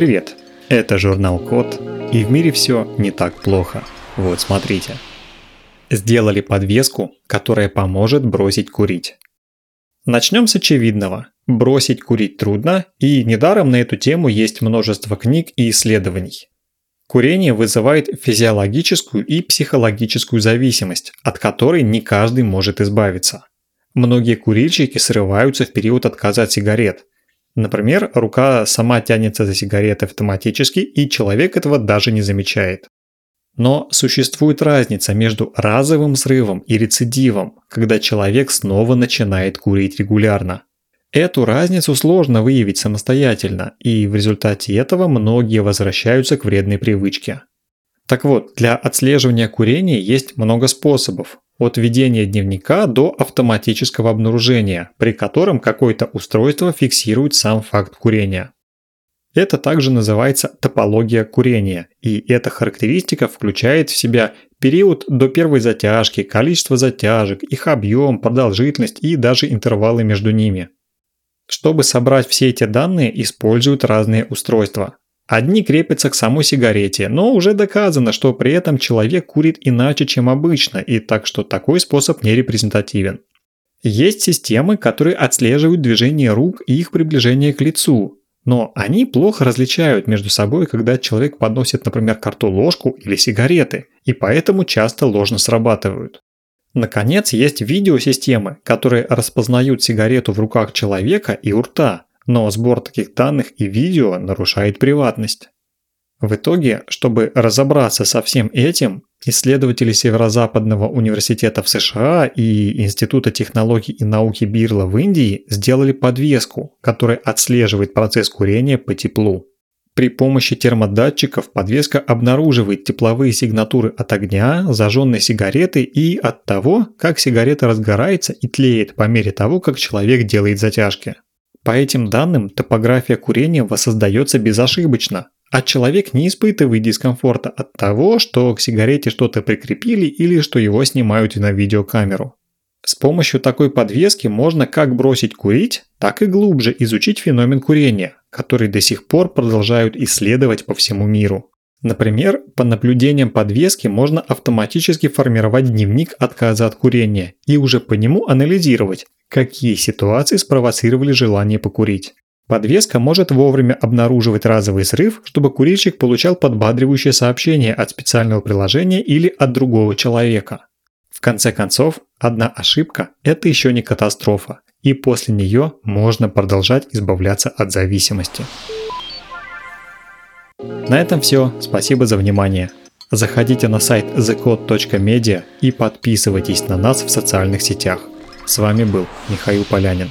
Привет, это журнал Код, и в мире все не так плохо. Вот смотрите. Сделали подвеску, которая поможет бросить курить. Начнем с очевидного. Бросить курить трудно, и недаром на эту тему есть множество книг и исследований. Курение вызывает физиологическую и психологическую зависимость, от которой не каждый может избавиться. Многие курильщики срываются в период отказа от сигарет, Например, рука сама тянется за сигаретой автоматически, и человек этого даже не замечает. Но существует разница между разовым срывом и рецидивом, когда человек снова начинает курить регулярно. Эту разницу сложно выявить самостоятельно, и в результате этого многие возвращаются к вредной привычке. Так вот, для отслеживания курения есть много способов, от ведения дневника до автоматического обнаружения, при котором какое-то устройство фиксирует сам факт курения. Это также называется топология курения, и эта характеристика включает в себя период до первой затяжки, количество затяжек, их объем, продолжительность и даже интервалы между ними. Чтобы собрать все эти данные, используют разные устройства. Одни крепятся к самой сигарете, но уже доказано, что при этом человек курит иначе, чем обычно, и так что такой способ не репрезентативен. Есть системы, которые отслеживают движение рук и их приближение к лицу, но они плохо различают между собой, когда человек подносит, например, карту ложку или сигареты, и поэтому часто ложно срабатывают. Наконец, есть видеосистемы, которые распознают сигарету в руках человека и у рта, но сбор таких данных и видео нарушает приватность. В итоге, чтобы разобраться со всем этим, исследователи Северо-Западного университета в США и Института технологий и науки Бирла в Индии сделали подвеску, которая отслеживает процесс курения по теплу. При помощи термодатчиков подвеска обнаруживает тепловые сигнатуры от огня, зажженной сигареты и от того, как сигарета разгорается и тлеет по мере того, как человек делает затяжки. По этим данным, топография курения воссоздается безошибочно, а человек не испытывает дискомфорта от того, что к сигарете что-то прикрепили или что его снимают на видеокамеру. С помощью такой подвески можно как бросить курить, так и глубже изучить феномен курения, который до сих пор продолжают исследовать по всему миру. Например, по наблюдениям подвески можно автоматически формировать дневник отказа от курения и уже по нему анализировать, какие ситуации спровоцировали желание покурить. Подвеска может вовремя обнаруживать разовый срыв, чтобы курильщик получал подбадривающее сообщение от специального приложения или от другого человека. В конце концов, одна ошибка – это еще не катастрофа, и после нее можно продолжать избавляться от зависимости. На этом все. Спасибо за внимание. Заходите на сайт thecode.media и подписывайтесь на нас в социальных сетях. С вами был Михаил Полянин.